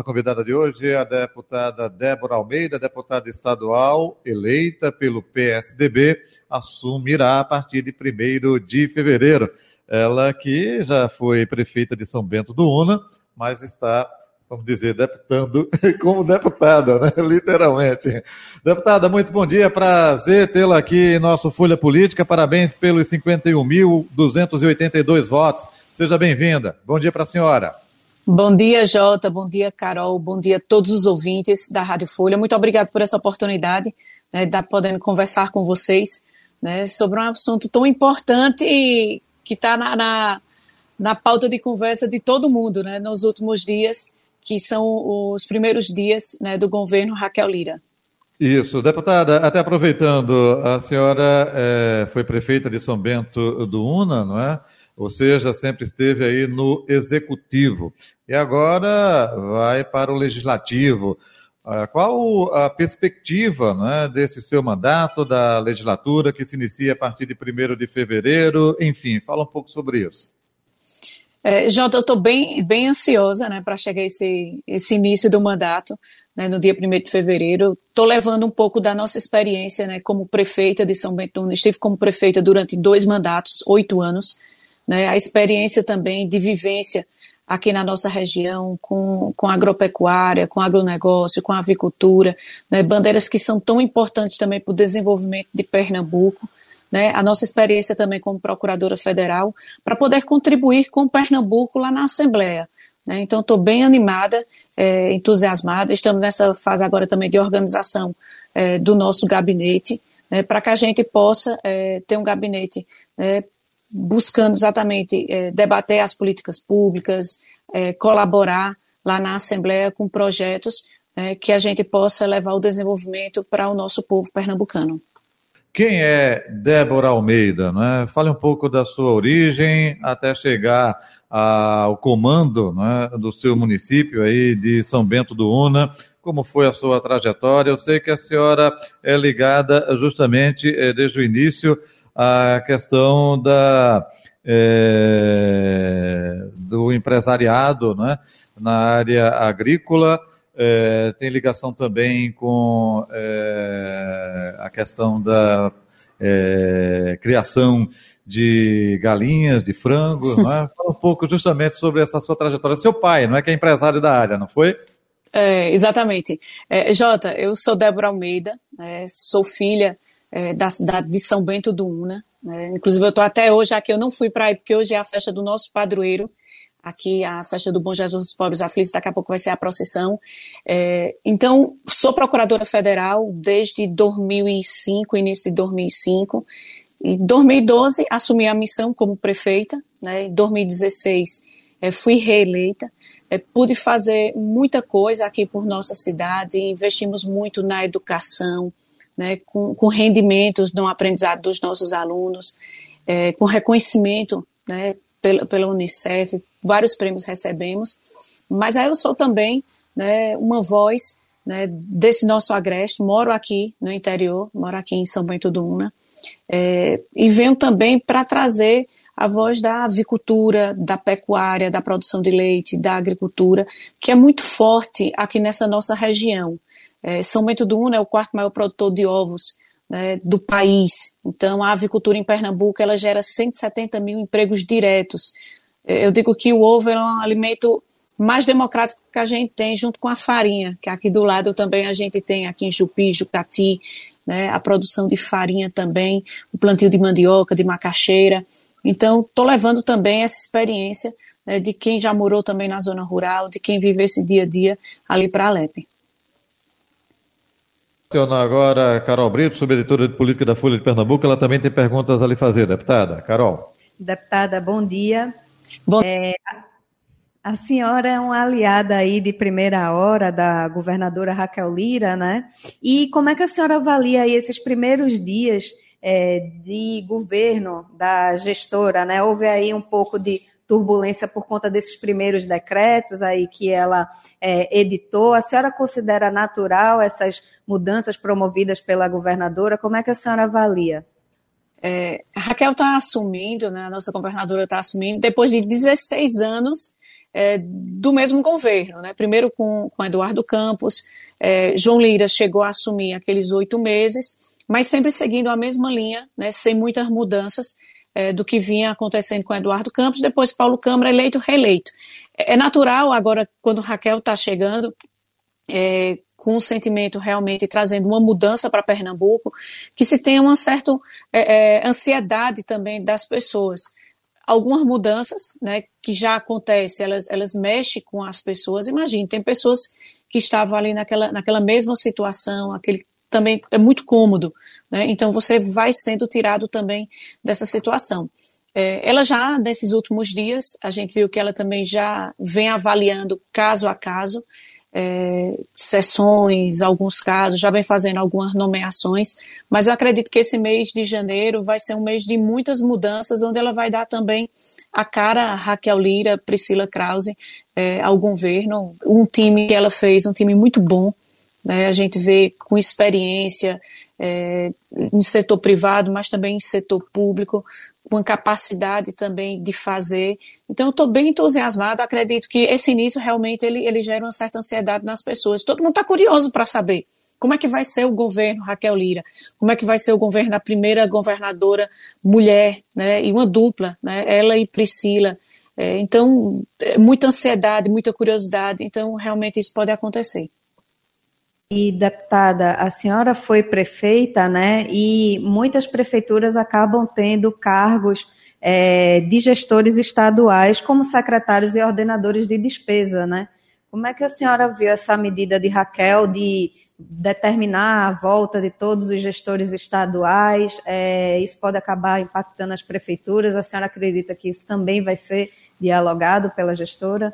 A convidada de hoje é a deputada Débora Almeida, deputada estadual eleita pelo PSDB, assumirá a partir de 1 de fevereiro. Ela que já foi prefeita de São Bento do Una, mas está, vamos dizer, deputando como deputada, né? literalmente. Deputada, muito bom dia, prazer tê-la aqui em nosso Folha Política, parabéns pelos 51.282 votos. Seja bem-vinda. Bom dia para a senhora. Bom dia, Jota. Bom dia, Carol. Bom dia a todos os ouvintes da Rádio Folha. Muito obrigado por essa oportunidade né, de podendo conversar com vocês né, sobre um assunto tão importante que está na, na, na, pauta de conversa de todo mundo né, nos últimos dias, que são os primeiros dias né, do governo Raquel Lira. Isso, deputada, até aproveitando, a senhora é, foi prefeita de São Bento do Una, não é? Ou seja, sempre esteve aí no executivo. E agora vai para o legislativo. Ah, qual a perspectiva né, desse seu mandato, da legislatura, que se inicia a partir de 1 de fevereiro? Enfim, fala um pouco sobre isso. É, Jota, eu estou bem, bem ansiosa né, para chegar esse, esse início do mandato, né, no dia 1 de fevereiro. Estou levando um pouco da nossa experiência né, como prefeita de São Bento. Estive como prefeita durante dois mandatos, oito anos né, a experiência também de vivência aqui na nossa região com, com agropecuária, com agronegócio, com avicultura, né, bandeiras que são tão importantes também para o desenvolvimento de Pernambuco, né, a nossa experiência também como procuradora federal, para poder contribuir com Pernambuco lá na Assembleia. Né, então, estou bem animada, é, entusiasmada, estamos nessa fase agora também de organização é, do nosso gabinete, né, para que a gente possa é, ter um gabinete é, buscando exatamente é, debater as políticas públicas, é, colaborar lá na Assembleia com projetos é, que a gente possa levar o desenvolvimento para o nosso povo pernambucano. Quem é Débora Almeida? Né? Fale um pouco da sua origem até chegar ao comando né, do seu município aí de São Bento do Una. Como foi a sua trajetória? Eu sei que a senhora é ligada justamente desde o início a questão da, é, do empresariado né, na área agrícola, é, tem ligação também com é, a questão da é, criação de galinhas, de frangos, né? Fala um pouco justamente sobre essa sua trajetória. Seu pai, não é que é empresário da área, não foi? É, exatamente. É, Jota, eu sou Débora Almeida, é, sou filha é, da cidade de São Bento do Una. Né? Inclusive, eu estou até hoje aqui, eu não fui para aí, porque hoje é a festa do nosso padroeiro, aqui a festa do Bom Jesus dos Pobres Aflitos, daqui a pouco vai ser a procissão. É, então, sou procuradora federal desde 2005, início de 2005. Em 2012, assumi a missão como prefeita. Né? Em 2016, é, fui reeleita. É, pude fazer muita coisa aqui por nossa cidade, investimos muito na educação, né, com, com rendimentos no aprendizado dos nossos alunos, é, com reconhecimento né, pela, pela Unicef, vários prêmios recebemos, mas aí eu sou também né, uma voz né, desse nosso agreste, moro aqui no interior, moro aqui em São Bento do Una, é, e venho também para trazer a voz da avicultura, da pecuária, da produção de leite, da agricultura, que é muito forte aqui nessa nossa região. É, São Bento do Una é o quarto maior produtor de ovos né, do país. Então, a avicultura em Pernambuco ela gera 170 mil empregos diretos. É, eu digo que o ovo é um alimento mais democrático que a gente tem, junto com a farinha, que aqui do lado também a gente tem, aqui em Jupi, Jucati, né, a produção de farinha também, o plantio de mandioca, de macaxeira. Então, estou levando também essa experiência né, de quem já morou também na zona rural, de quem vive esse dia a dia ali para a Alep. Agora, Carol Brito, subeditora de política da Folha de Pernambuco, ela também tem perguntas a lhe fazer, deputada. Carol. Deputada, bom dia. Bom... É, a senhora é uma aliada aí de primeira hora da governadora Raquel Lira, né? E como é que a senhora avalia aí esses primeiros dias é, de governo da gestora, né? Houve aí um pouco de turbulência por conta desses primeiros decretos aí que ela é, editou. A senhora considera natural essas mudanças promovidas pela governadora? Como é que a senhora avalia? É, Raquel está assumindo, né, a nossa governadora está assumindo, depois de 16 anos é, do mesmo governo. Né? Primeiro com, com Eduardo Campos, é, João Lira chegou a assumir aqueles oito meses, mas sempre seguindo a mesma linha, né, sem muitas mudanças é, do que vinha acontecendo com Eduardo Campos, depois Paulo Câmara eleito, reeleito. É, é natural agora, quando Raquel está chegando, é, com um sentimento realmente trazendo uma mudança para Pernambuco, que se tenha uma certa é, é, ansiedade também das pessoas. Algumas mudanças né, que já acontecem, elas, elas mexem com as pessoas. Imagine, tem pessoas que estavam ali naquela, naquela mesma situação, aquele também é muito cômodo, né? Então você vai sendo tirado também dessa situação. É, ela já, nesses últimos dias, a gente viu que ela também já vem avaliando caso a caso, é, sessões, alguns casos, já vem fazendo algumas nomeações, mas eu acredito que esse mês de janeiro vai ser um mês de muitas mudanças, onde ela vai dar também a cara Raquel Lira, Priscila Krause é, ao governo, um time que ela fez, um time muito bom, né? A gente vê com experiência é, em setor privado, mas também em setor público, com capacidade também de fazer. Então, estou bem entusiasmado. Acredito que esse início realmente ele, ele gera uma certa ansiedade nas pessoas. Todo mundo está curioso para saber como é que vai ser o governo Raquel Lira, como é que vai ser o governo da primeira governadora mulher, né, e uma dupla, né, ela e Priscila. É, então, é muita ansiedade, muita curiosidade. Então, realmente isso pode acontecer. E, deputada, a senhora foi prefeita, né? E muitas prefeituras acabam tendo cargos é, de gestores estaduais como secretários e ordenadores de despesa, né? Como é que a senhora viu essa medida de Raquel de determinar a volta de todos os gestores estaduais? É, isso pode acabar impactando as prefeituras? A senhora acredita que isso também vai ser dialogado pela gestora?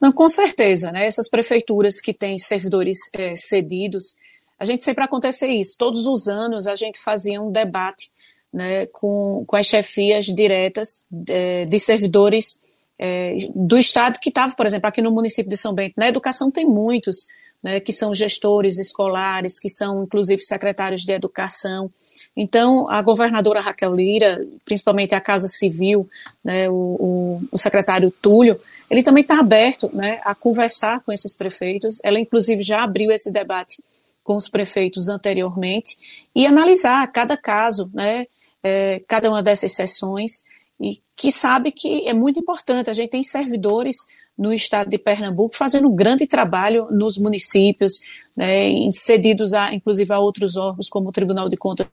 Não, com certeza, né? Essas prefeituras que têm servidores é, cedidos, a gente sempre acontece isso. Todos os anos a gente fazia um debate né, com, com as chefias diretas de, é, de servidores é, do Estado que estavam, por exemplo, aqui no município de São Bento. Na educação tem muitos, né, que são gestores escolares, que são inclusive secretários de educação. Então, a governadora Raquel Lira, principalmente a Casa Civil, né, o, o, o secretário Túlio, ele também está aberto né, a conversar com esses prefeitos. Ela, inclusive, já abriu esse debate com os prefeitos anteriormente e analisar cada caso, né, é, cada uma dessas sessões, e que sabe que é muito importante. A gente tem servidores no estado de Pernambuco, fazendo um grande trabalho nos municípios, né, cedidos a, inclusive a outros órgãos, como o Tribunal de Contas.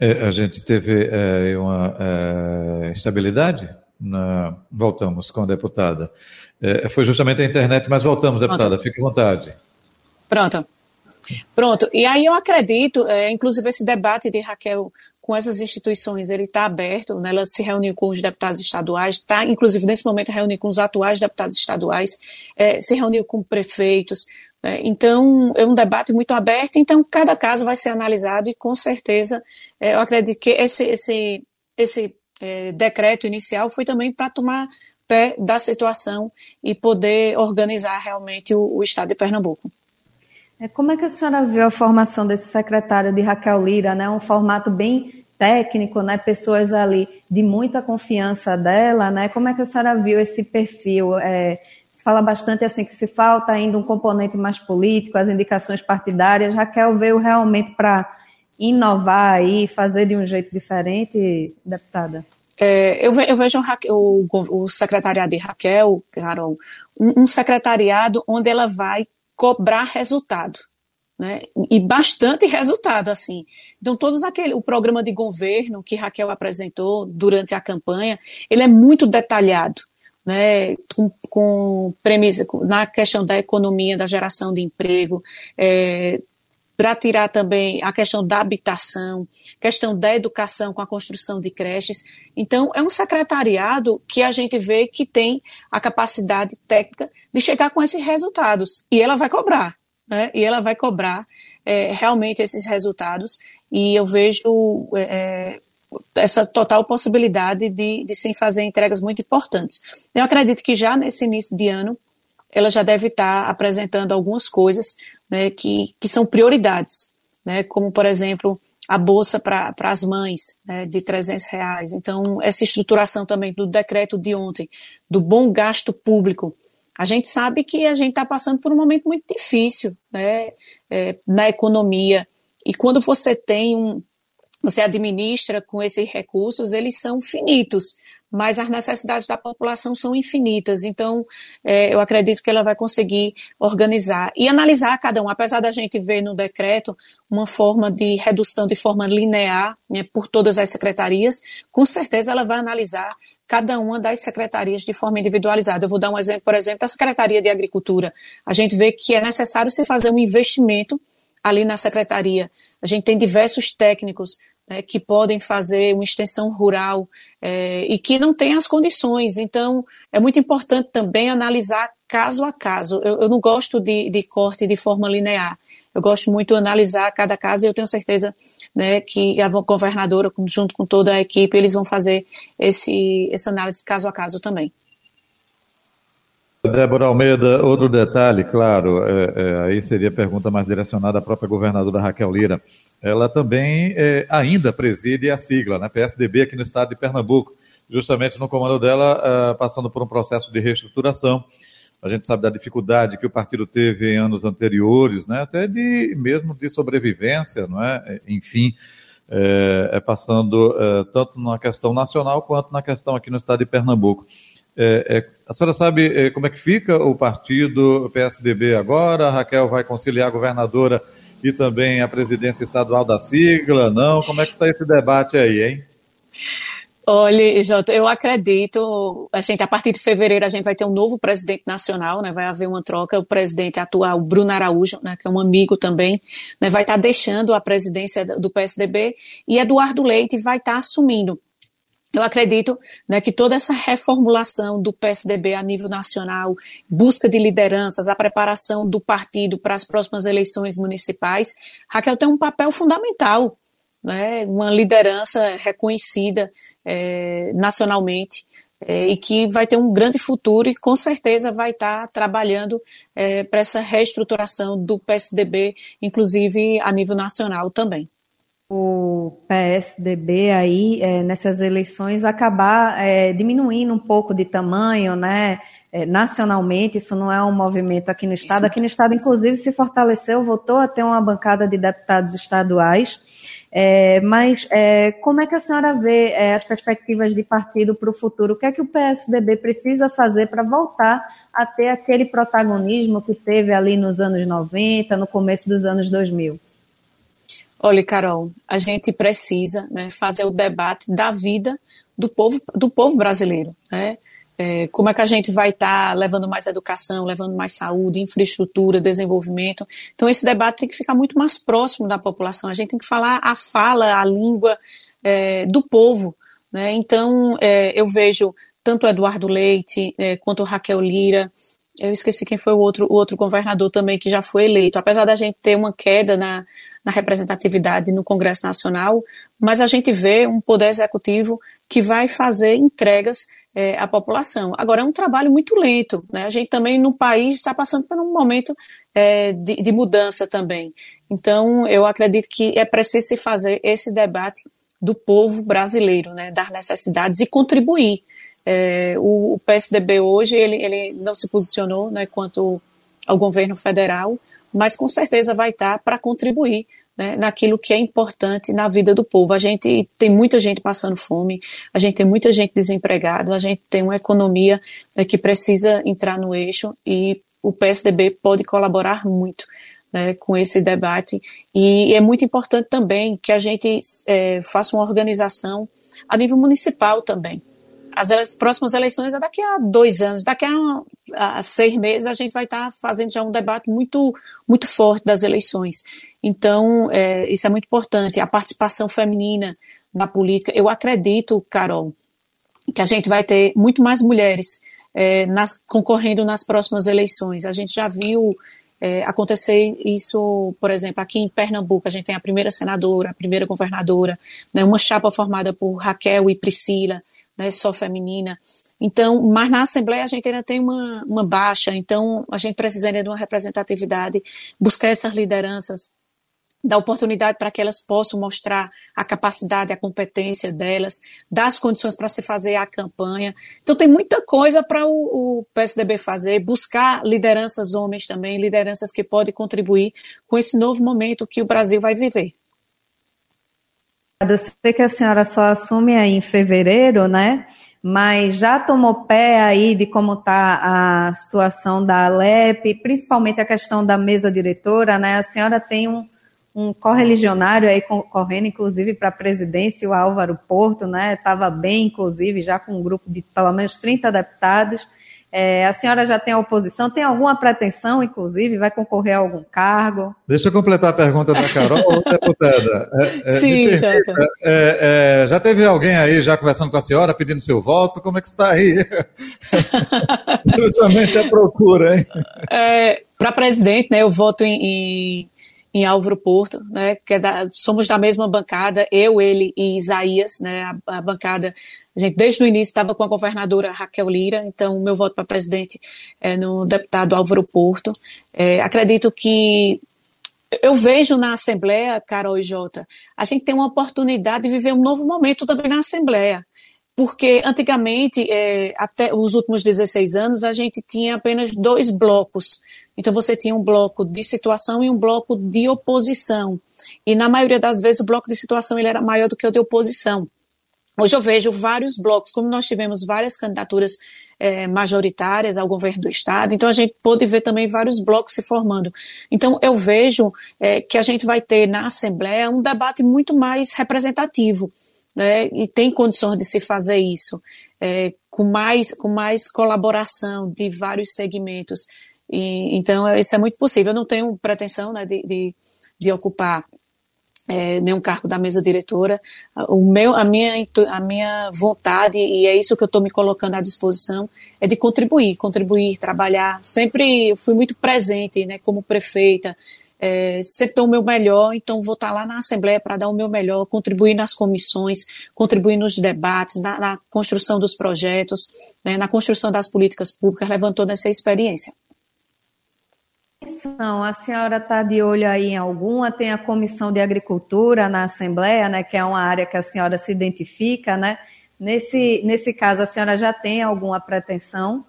A gente teve é, uma é, estabilidade. Na... Voltamos com a deputada. É, foi justamente a internet, mas voltamos, deputada. Pronto. Fique à vontade. Pronto. Pronto. E aí eu acredito, é, inclusive esse debate de Raquel com essas instituições, ele está aberto, né, ela se reuniu com os deputados estaduais, está, inclusive, nesse momento, reuniu com os atuais deputados estaduais, é, se reuniu com prefeitos, é, então, é um debate muito aberto, então cada caso vai ser analisado e, com certeza, é, eu acredito que esse, esse, esse é, decreto inicial foi também para tomar pé da situação e poder organizar realmente o, o Estado de Pernambuco. É, como é que a senhora viu a formação desse secretário de Raquel Lira, né? Um formato bem técnico, né? Pessoas ali de muita confiança dela, né? Como é que a senhora viu esse perfil? É, se fala bastante assim que se falta ainda um componente mais político, as indicações partidárias. Raquel veio realmente para inovar e fazer de um jeito diferente, deputada? É, eu, eu, vejo o, o, secretariado de Raquel, Carol, um, um secretariado onde ela vai cobrar resultado. Né? E bastante resultado, assim. Então, todos aquele, o programa de governo que Raquel apresentou durante a campanha, ele é muito detalhado, né? Com, com premissa, na questão da economia, da geração de emprego, é, para tirar também a questão da habitação, questão da educação com a construção de creches. Então, é um secretariado que a gente vê que tem a capacidade técnica de chegar com esses resultados. E ela vai cobrar. né, e ela vai cobrar é, realmente esses resultados, e eu vejo é, essa total possibilidade de, de se fazer entregas muito importantes. Eu acredito que já nesse início de ano, ela já deve estar apresentando algumas coisas né, que, que são prioridades, né, como, por exemplo, a bolsa para as mães né, de 300 reais. Então, essa estruturação também do decreto de ontem, do bom gasto público, a gente sabe que a gente está passando por um momento muito difícil né, é, na economia. E quando você tem um, você administra com esses recursos, eles são finitos mas as necessidades da população são infinitas. Então, é, eu acredito que ela vai conseguir organizar e analisar cada um. Apesar da gente ver no decreto uma forma de redução de forma linear né, por todas as secretarias, com certeza ela vai analisar cada uma das secretarias de forma individualizada. Eu vou dar um exemplo, por exemplo, da Secretaria de Agricultura. A gente vê que é necessário se fazer um investimento ali na secretaria. A gente tem diversos técnicos né, que podem fazer uma extensão rural é, e que não têm as condições. Então, é muito importante também analisar caso a caso. Eu, eu não gosto de, de, corte de forma linear. Eu gosto muito de analisar cada caso e eu tenho certeza né, que a governadora, junto com toda a equipe, eles vão fazer esse, essa análise caso a caso também. Débora Almeida, outro detalhe, claro, é, é, aí seria pergunta mais direcionada à própria governadora Raquel Lira ela também é, ainda preside a sigla, né, PSDB, aqui no estado de Pernambuco, justamente no comando dela, uh, passando por um processo de reestruturação. A gente sabe da dificuldade que o partido teve em anos anteriores, né, até de mesmo de sobrevivência, não é? Enfim, é, é passando é, tanto na questão nacional quanto na questão aqui no estado de Pernambuco. É, é, a senhora sabe é, como é que fica o partido PSDB agora? A Raquel vai conciliar a governadora e também a presidência estadual da sigla, não? Como é que está esse debate aí, hein? Olha, Jota, eu acredito, a gente, a partir de fevereiro, a gente vai ter um novo presidente nacional, né, vai haver uma troca, o presidente atual, Bruno Araújo, né, que é um amigo também, né, vai estar deixando a presidência do PSDB, e Eduardo Leite vai estar assumindo. Eu acredito né, que toda essa reformulação do PSDB a nível nacional, busca de lideranças, a preparação do partido para as próximas eleições municipais, Raquel tem um papel fundamental, né, uma liderança reconhecida é, nacionalmente é, e que vai ter um grande futuro e com certeza vai estar trabalhando é, para essa reestruturação do PSDB, inclusive a nível nacional também o PSDB aí é, nessas eleições acabar é, diminuindo um pouco de tamanho, né? É, nacionalmente, isso não é um movimento aqui no estado. Isso. Aqui no estado, inclusive, se fortaleceu, voltou a ter uma bancada de deputados estaduais. É, mas é, como é que a senhora vê é, as perspectivas de partido para o futuro? O que é que o PSDB precisa fazer para voltar a ter aquele protagonismo que teve ali nos anos 90, no começo dos anos 2000? Olha, Carol, a gente precisa né, fazer o debate da vida do povo, do povo brasileiro. Né? É, como é que a gente vai estar tá levando mais educação, levando mais saúde, infraestrutura, desenvolvimento. Então, esse debate tem que ficar muito mais próximo da população. A gente tem que falar a fala, a língua é, do povo. Né? Então, é, eu vejo tanto Eduardo Leite é, quanto Raquel Lira. Eu esqueci quem foi o outro, o outro governador também que já foi eleito. Apesar da gente ter uma queda na, na representatividade no Congresso Nacional, mas a gente vê um poder executivo que vai fazer entregas é, à população. Agora, é um trabalho muito lento. Né? A gente também, no país, está passando por um momento é, de, de mudança também. Então, eu acredito que é preciso se fazer esse debate do povo brasileiro, né, das necessidades e contribuir. É, o, o, PSDB hoje ele, ele não se posicionou né, quanto ao governo federal, mas com certeza vai estar para contribuir né, naquilo que é importante na vida do povo. A gente tem muita gente passando fome, a gente tem muita gente desempregada, a gente tem uma economia né, que precisa entrar no eixo e o PSDB pode colaborar muito né, com esse debate. E é muito importante também que a gente é, faça uma organização a nível municipal também as próximas eleições é daqui a dois anos, daqui a, a seis meses a gente vai estar tá fazendo já um debate muito, muito forte das eleições. Então, é, isso é muito importante. A participação feminina na política, eu acredito, Carol, que a gente vai ter muito mais mulheres é, nas, concorrendo nas próximas eleições. A gente já viu é, acontecer isso, por exemplo, aqui em Pernambuco, a gente tem a primeira senadora, a primeira governadora, né, uma chapa formada por Raquel e Priscila, né, só feminina. Então, mas na Assembleia a gente ainda tem uma, uma baixa, então a gente precisaria de uma representatividade, buscar essas lideranças dar oportunidade para que elas possam mostrar a capacidade, a competência delas, dar as condições para se fazer a campanha. Então tem muita coisa para o, o, PSDB fazer, buscar lideranças homens também, lideranças que podem contribuir com esse novo momento que o Brasil vai viver. Eu sei que a senhora só assume aí em fevereiro, né? Mas já tomou pé aí de como está a situação da Alep, principalmente a questão da mesa diretora, né? A senhora tem um, um correligionário aí correndo, inclusive, para a presidência, o Álvaro Porto, né? Estava bem, inclusive, já com um grupo de pelo menos 30 deputados. É, a senhora já tem a oposição, tem alguma pretensão, inclusive, vai concorrer a algum cargo? Deixa eu completar a pergunta da Carol, deputada. É, é, Sim, Jota. É, é, já teve alguém aí já conversando com a senhora, pedindo seu voto? Como é que está aí? Justamente a procura, hein? É, Para presidente, né, eu voto em, em em Álvaro Porto, né, que é da, somos da mesma bancada, eu, ele e Isaías, né, a, a bancada, a gente desde o início estava com a governadora Raquel Lira, então meu voto para presidente é no deputado Álvaro Porto. É, acredito que eu vejo na Assembleia, Carol e Jota, a gente tem uma oportunidade de viver um novo momento também na Assembleia porque antigamente, é, até os últimos 16 anos, a gente tinha apenas dois blocos. Então, você tinha um bloco de situação e um bloco de oposição. E, na maioria das vezes, o bloco de situação ele era maior do que o de oposição. Hoje eu vejo vários blocos, como nós tivemos várias candidaturas é, majoritárias ao governo do Estado, então a gente pôde ver também vários blocos se formando. Então eu vejo é, que a gente vai ter na Assembleia um debate muito mais representativo né, e tem condições de se fazer isso, é, com, mais, com mais colaboração de vários segmentos. E, então, isso é muito possível. Eu não tenho pretensão né, de, de, de ocupar é, nenhum cargo da mesa diretora. O meu, a, minha, a minha vontade, e é isso que eu estou me colocando à disposição, é de contribuir, contribuir, trabalhar. Sempre fui muito presente né, como prefeita, é, dou o meu melhor, então vou estar lá na Assembleia para dar o meu melhor, contribuir nas comissões, contribuir nos debates, na, na construção dos projetos, né, na construção das políticas públicas, levando toda essa experiência. A senhora está de olho aí em alguma? Tem a Comissão de Agricultura na Assembleia, né, que é uma área que a senhora se identifica, né? Nesse, nesse caso, a senhora já tem alguma pretensão?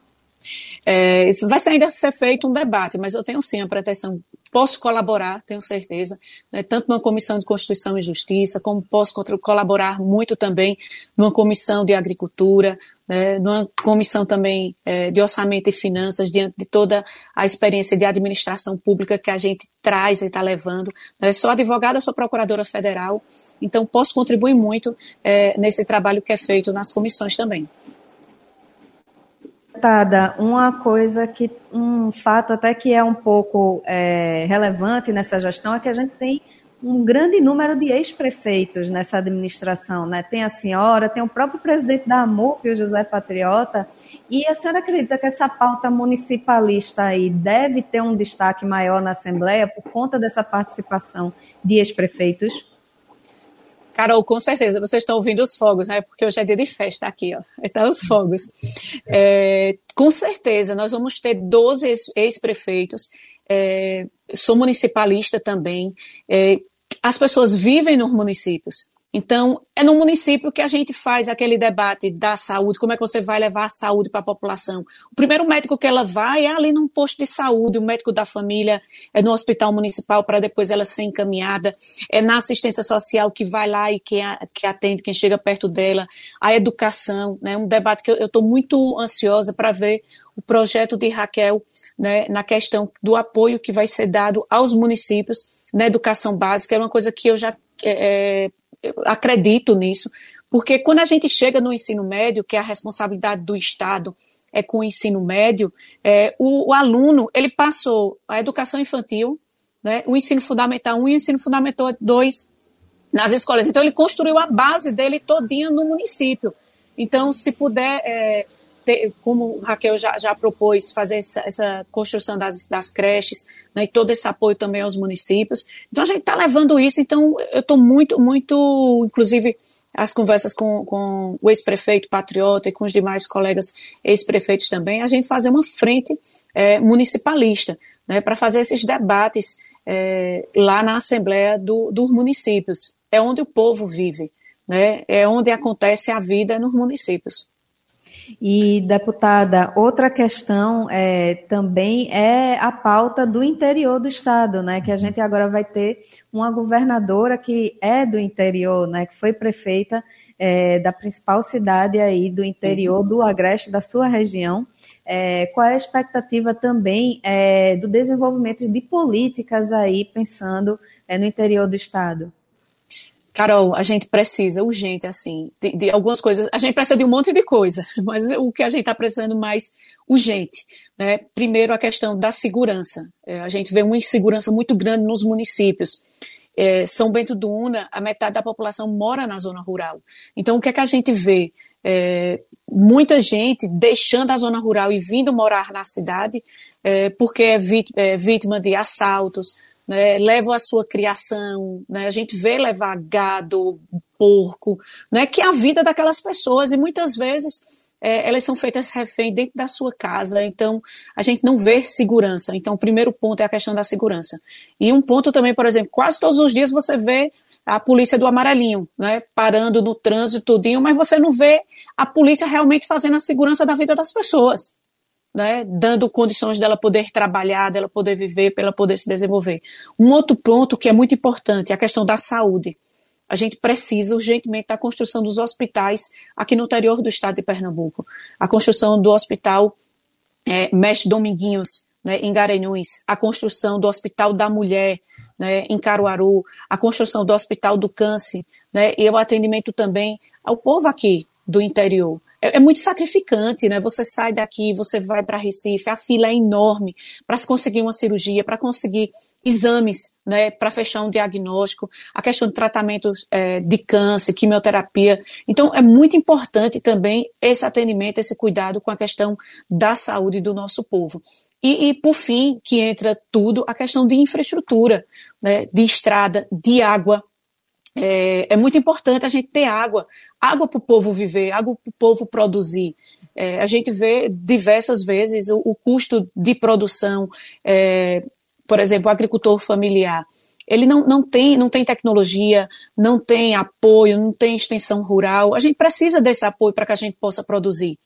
É, isso vai ainda ser feito um debate, mas eu tenho sim a pretensão Posso colaborar, tenho certeza, né, tanto numa comissão de Constituição e Justiça, como posso colaborar muito também numa comissão de Agricultura, né, numa comissão também é, de Orçamento e Finanças, diante de toda a experiência de administração pública que a gente traz e está levando. Né, sou advogada, sou procuradora federal, então posso contribuir muito é, nesse trabalho que é feito nas comissões também. Deputada, uma coisa que, um fato até que é um pouco é, relevante nessa gestão é que a gente tem um grande número de ex-prefeitos nessa administração, né? Tem a senhora, tem o próprio presidente da AMUP, o José Patriota, e a senhora acredita que essa pauta municipalista aí deve ter um destaque maior na Assembleia por conta dessa participação de ex-prefeitos? Carol, com certeza, vocês estão ouvindo os fogos, né? Porque hoje é dia de festa aqui, ó. Estão os fogos. É, com certeza, nós vamos ter 12 ex-prefeitos. É, sou municipalista também. É, as pessoas vivem nos municípios. Então, é no município que a gente faz aquele debate da saúde, como é que você vai levar a saúde para a população. O primeiro médico que ela vai é ali num posto de saúde, o médico da família é no hospital municipal para depois ela ser encaminhada, é na assistência social que vai lá e que, que atende quem chega perto dela, a educação, né, um debate que eu estou muito ansiosa para ver o projeto de Raquel né, na questão do apoio que vai ser dado aos municípios na educação básica, é uma coisa que eu já é, acredito nisso, porque quando a gente chega no ensino médio, que é a responsabilidade do Estado é com o ensino médio, é, o, o, aluno ele passou a educação infantil, né, o ensino fundamental 1 e o ensino fundamental 2 nas escolas. Então ele construiu a base dele todinha no município. Então, se puder é, ter, como Raquel já, já propôs, fazer essa, essa construção das, das creches, né, e todo esse apoio também aos municípios. Então, a gente está levando isso, então eu estou muito, muito, inclusive, as conversas com, com o ex-prefeito Patriota e com os demais colegas ex-prefeitos também, a gente fazer uma frente é, municipalista, né, para fazer esses debates é, lá na Assembleia do, dos municípios. É onde o povo vive, né, é onde acontece a vida nos municípios. E, deputada, outra questão é, também é a pauta do interior do Estado, né? Que a gente agora vai ter uma governadora que é do interior, né? Que foi prefeita é, da principal cidade aí do interior do Agreste, da sua região. É, qual é a expectativa também é, do desenvolvimento de políticas aí, pensando é, no interior do Estado? Carol, a gente precisa urgente, assim, de, de, algumas coisas. A gente precisa de um monte de coisa, mas o que a gente está precisando mais urgente, né? Primeiro, a questão da segurança. É, a gente vê uma insegurança muito grande nos municípios. É, São Bento do Una, a metade da população mora na zona rural. Então, o que é que a gente vê? É, muita gente deixando a zona rural e vindo morar na cidade é, porque é, é vítima de assaltos, né, levam a sua criação, né, a gente vê levar gado, porco, né, que é a vida daquelas pessoas e muitas vezes é, elas são feitas refém dentro da sua casa, então a gente não vê segurança. Então, o primeiro ponto é a questão da segurança. E um ponto também, por exemplo, quase todos os dias você vê a polícia do amarelinho, né, parando no trânsito tudinho, mas você não vê a polícia realmente fazendo a segurança da vida das pessoas né, dando condições dela poder trabalhar, dela poder viver, para ela poder se desenvolver. Um outro ponto que é muito importante é a questão da saúde. A gente precisa urgentemente da construção dos hospitais aqui no interior do estado de Pernambuco. A construção do hospital é, Mestre Dominguinhos, né, em Garanhuns, a construção do Hospital da Mulher, né, em Caruaru, a construção do Hospital do Câncer, né, e o atendimento também ao povo aqui do interior é, é muito sacrificante, né? Você sai daqui, você vai para Recife, a fila é enorme para se conseguir uma cirurgia, para conseguir exames, né? Para fechar um diagnóstico, a questão de tratamento é, de câncer, quimioterapia. Então, é muito importante também esse atendimento, esse cuidado com a questão da saúde do nosso povo. E, e, por fim, que entra tudo, a questão de infraestrutura, né, de estrada, de água, é, é, muito importante a gente ter água, água para o povo viver, água para o povo produzir. É, a gente vê diversas vezes o, o custo de produção, é, por exemplo, o agricultor familiar. Ele não, não, tem, não tem tecnologia, não tem apoio, não tem extensão rural. A gente precisa desse apoio para que a gente possa produzir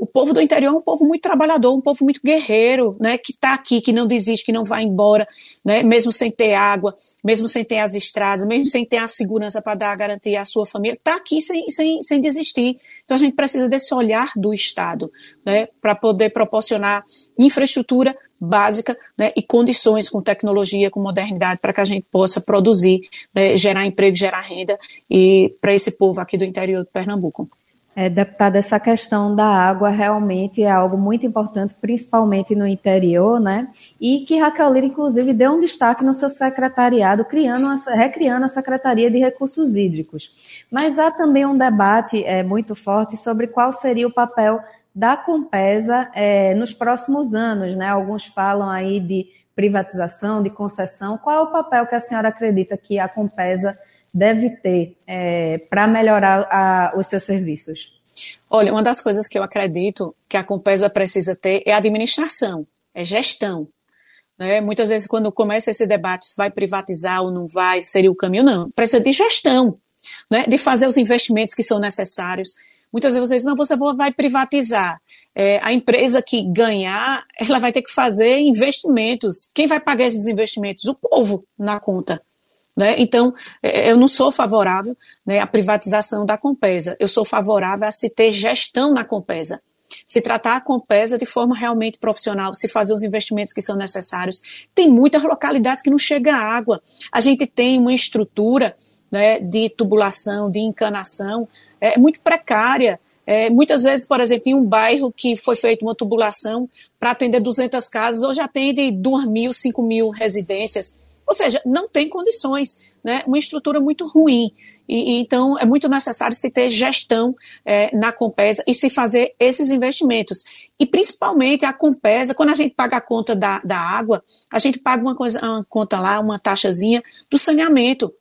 o povo do interior é um povo muito trabalhador, um povo muito guerreiro, né, que está aqui, que não desiste, que não vai embora, né, mesmo sem ter água, mesmo sem ter as estradas, mesmo sem ter a segurança para dar a garantia à sua família, está aqui sem, sem, sem desistir. Então a gente precisa desse olhar do Estado, né, para poder proporcionar infraestrutura básica né, e condições com tecnologia, com modernidade, para que a gente possa produzir, né, gerar emprego, gerar renda e para esse povo aqui do interior de Pernambuco. É, deputada, essa questão da água realmente é algo muito importante, principalmente no interior, né? E que Raquel Lira, inclusive, deu um destaque no seu secretariado, criando, recriando a Secretaria de Recursos Hídricos. Mas há também um debate é, muito forte sobre qual seria o papel da Compesa é, nos próximos anos, né? Alguns falam aí de privatização, de concessão. Qual é o papel que a senhora acredita que a Compesa deve ter é, para melhorar a, os seus serviços? Olha, uma das coisas que eu acredito que a Compesa precisa ter é administração, é gestão. Né? Muitas vezes, quando começa esse debate, vai privatizar ou não vai, seria o caminho, não. Precisa de gestão, né? de fazer os investimentos que são necessários. Muitas vezes vocês não, você vai privatizar. É, a empresa que ganhar, ela vai ter que fazer investimentos. Quem vai pagar esses investimentos? O povo na conta. Né? Então, é, eu não sou favorável né, à privatização da Compesa, eu sou favorável a se ter gestão na Compesa. Se tratar a Compesa de forma realmente profissional, se fazer os investimentos que são necessários. Tem muitas localidades que não chega água. A gente tem uma estrutura né, de tubulação, de encanação, é muito precária. É, muitas vezes, por exemplo, em um bairro que foi feita uma tubulação para atender 200 casas, hoje atende 2 mil, 5 mil residências Ou seja, não tem condições, né? Uma estrutura muito ruim. E, e então é muito necessário se ter gestão é, na Compesa e se fazer esses investimentos. E principalmente a Compesa, quando a gente paga a conta da, da água, a gente paga uma, coisa, uma conta lá, uma taxazinha do saneamento.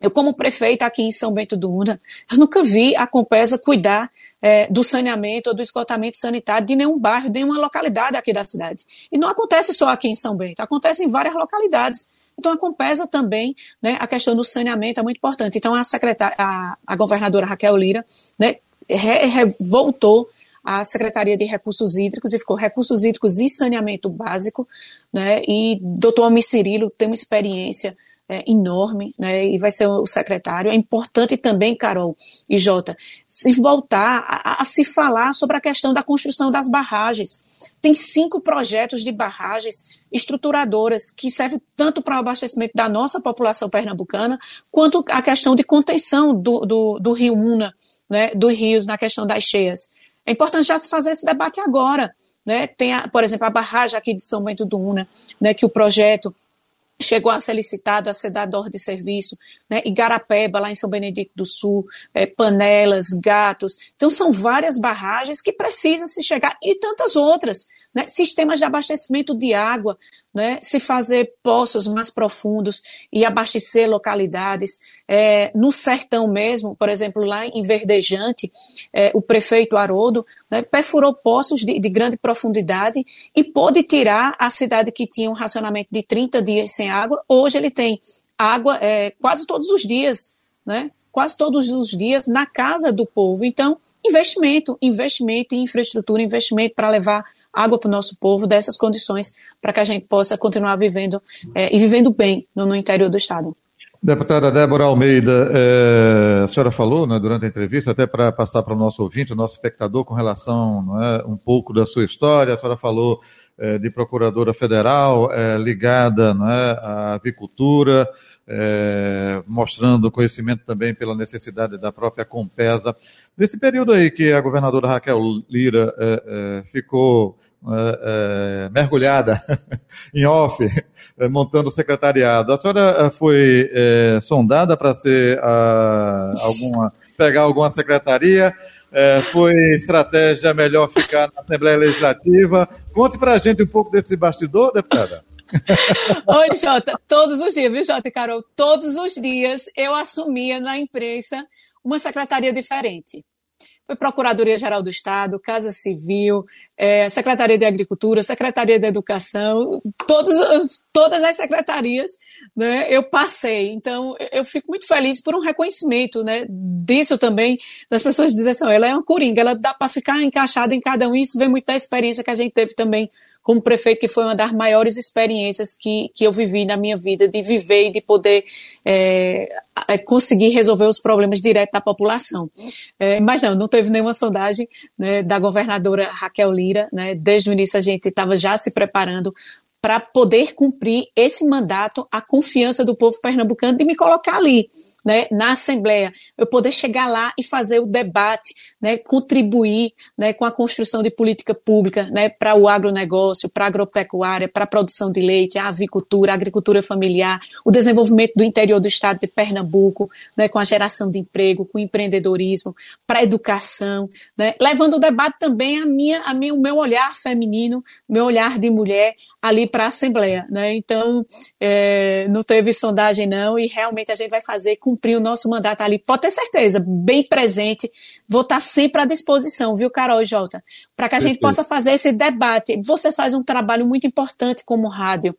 Eu, como prefeita aqui em São Bento do Una, eu nunca vi a Compesa cuidar é, do saneamento ou do esgotamento sanitário de nenhum bairro, de nenhuma localidade aqui da cidade. E não acontece só aqui em São Bento, acontece em várias localidades. Então, a Compesa também, né, a questão do saneamento é muito importante. Então, a, secretária, a, governadora Raquel Lira né, re, re, voltou à Secretaria de Recursos Hídricos e ficou Recursos Hídricos e Saneamento Básico, né, e doutor Almir Cirilo tem uma experiência é, enorme, né, e vai ser o secretário. É importante também, Carol e Jota, se voltar a, a, se falar sobre a questão da construção das barragens. Tem cinco projetos de barragens estruturadoras que servem tanto para o abastecimento da nossa população pernambucana, quanto a questão de contenção do, do, do rio Una, né, dos rios na questão das cheias. É importante já se fazer esse debate agora. Né? Tem, a, por exemplo, a barragem aqui de São Bento do Una, né, que o projeto chegou a ser licitado, a ser de serviço, né? Igarapeba, lá em São Benedito do Sul, é, Panelas, Gatos. Então, são várias barragens que precisam se chegar, e tantas outras né, sistemas de abastecimento de água, né, se fazer poços mais profundos e abastecer localidades. É, no sertão mesmo, por exemplo, lá em Verdejante, é, o prefeito Haroldo né, perfurou poços de, de, grande profundidade e pôde tirar a cidade que tinha um racionamento de 30 dias sem água. Hoje ele tem água é, quase todos os dias, né, quase todos os dias na casa do povo. Então, investimento, investimento em infraestrutura, investimento para levar água para o nosso povo, dessas condições, para que a gente possa continuar vivendo é, e vivendo bem no, no, interior do Estado. Deputada Débora Almeida, é, a senhora falou né, durante a entrevista, até para passar para o nosso ouvinte, o nosso espectador, com relação é, um pouco da sua história, a senhora falou é, de procuradora federal é, ligada né, à avicultura, é, mostrando conhecimento também pela necessidade da própria Compesa. Nesse período aí que a governadora Raquel Lira é, é, ficou é, é, mergulhada em off, é, montando o secretariado, a senhora foi sondada para ser alguma, pegar alguma secretaria? foi estratégia melhor ficar na Assembleia Legislativa? Conte para a gente um pouco desse bastidor, deputada. Oi, Jota, todos os dias, viu, Jota e Carol? Todos os dias eu assumia na imprensa uma secretaria diferente. Foi Procuradoria-Geral do Estado, Casa Civil, é, Secretaria de Agricultura, Secretaria de Educação, todos, todas as secretarias né, eu passei. Então, eu fico muito feliz por um reconhecimento né, disso também, das pessoas dizerem assim, ela é uma coringa, ela dá para ficar encaixada em cada um, isso vem muito da experiência que a gente teve também como prefeito, que foi uma das maiores experiências que, que eu vivi na minha vida, de viver e de poder é, conseguir resolver os problemas direto da população. É, mas não, não teve nenhuma sondagem né, da governadora Raquel Lira. Né, desde o início a gente estava já se preparando para poder cumprir esse mandato, a confiança do povo pernambucano de me colocar ali né, na Assembleia, eu poder chegar lá e fazer o debate, né, contribuir né, com a construção de política pública né, para o agronegócio, para a agropecuária, para a produção de leite, a avicultura, a agricultura familiar, o desenvolvimento do interior do estado de Pernambuco, né, com a geração de emprego, com o empreendedorismo, para a educação, né, levando o debate também a minha, a minha, o meu olhar feminino, meu olhar de mulher, ali para a Assembleia. Né? Então, é, não teve sondagem, não, e realmente a gente vai fazer cumprir o nosso mandato ali. Pode ter certeza, bem presente. Vou estar sempre à disposição, viu, Carol e Jota? Para que a gente possa fazer esse debate. Você faz um trabalho muito importante como rádio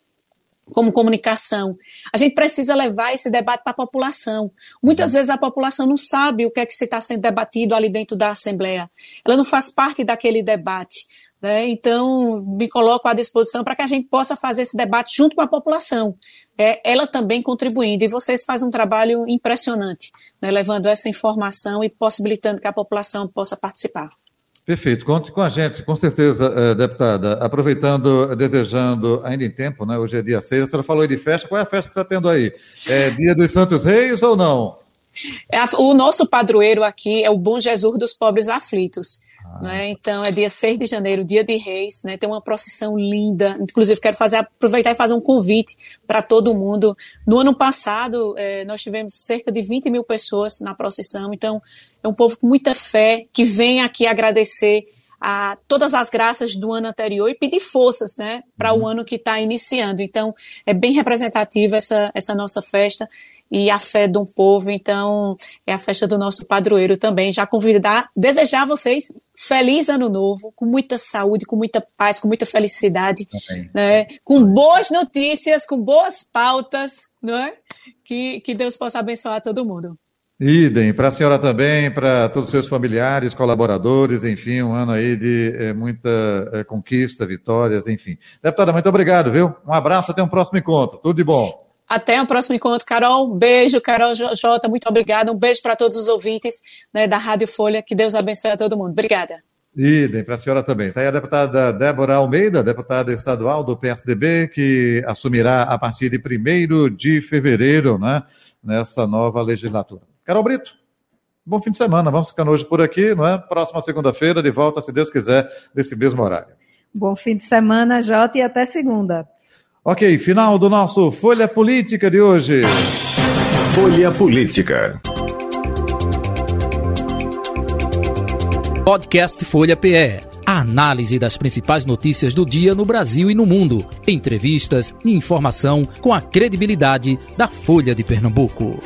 como comunicação. A gente precisa levar esse debate para a população. Muitas uhum. vezes a população não sabe o que é que está sendo debatido ali dentro da Assembleia. Ela não faz parte daquele debate. Né? Então, me coloco à disposição para que a gente possa fazer esse debate junto com a população, é, ela também contribuindo. E vocês fazem um trabalho impressionante, né? levando essa informação e possibilitando que a população possa participar. Perfeito, conte com a gente, com certeza, eh, deputada. Aproveitando, desejando, ainda em tempo, né? Hoje é dia 6, a senhora falou de festa, qual é a festa que está tendo aí? É dia dos Santos Reis ou não? É o nosso padroeiro aqui é o Bom Jesus dos Pobres Aflitos. Ah. Né? Então, é dia 6 de janeiro, dia de reis, né? tem uma procissão linda. Inclusive, quero fazer, aproveitar e fazer um convite para todo mundo. No ano passado, eh, nós tivemos cerca de 20 mil pessoas na procissão, então é um povo com muita fé que vem aqui agradecer a todas as graças do ano anterior e pedir forças, né, para uhum. o ano que está iniciando. Então, é bem representativa essa, essa nossa festa e a fé de um povo. Então, é a festa do nosso padroeiro também. Já convidar, desejar a vocês feliz ano novo, com muita saúde, com muita paz, com muita felicidade, né, com boas notícias, com boas pautas, não é? Que, que Deus possa abençoar todo mundo. Idem, para a senhora também, para todos os seus familiares, colaboradores, enfim, um ano aí de é, muita é, conquista, vitórias, enfim. Deputada, muito obrigado, viu? Um abraço, até um próximo encontro. Tudo de bom. Até o próximo encontro, Carol. Um beijo, Carol Jota, muito obrigada. Um beijo para todos os ouvintes né, da Rádio Folha. Que Deus abençoe a todo mundo. Obrigada. Idem, para a senhora também. Está aí a deputada Débora Almeida, deputada estadual do PSDB, que assumirá a partir de 1 de fevereiro, né, nessa nova legislatura. Carol Brito, bom fim de semana. Vamos ficando hoje por aqui, não é? Próxima segunda-feira, de volta, se Deus quiser, nesse mesmo horário. Bom fim de semana, Jota, e até segunda. Ok, final do nosso Folha Política de hoje. Folha Política. Podcast Folha PE. A análise das principais notícias do dia no Brasil e no mundo. Entrevistas e informação com a credibilidade da Folha de Pernambuco.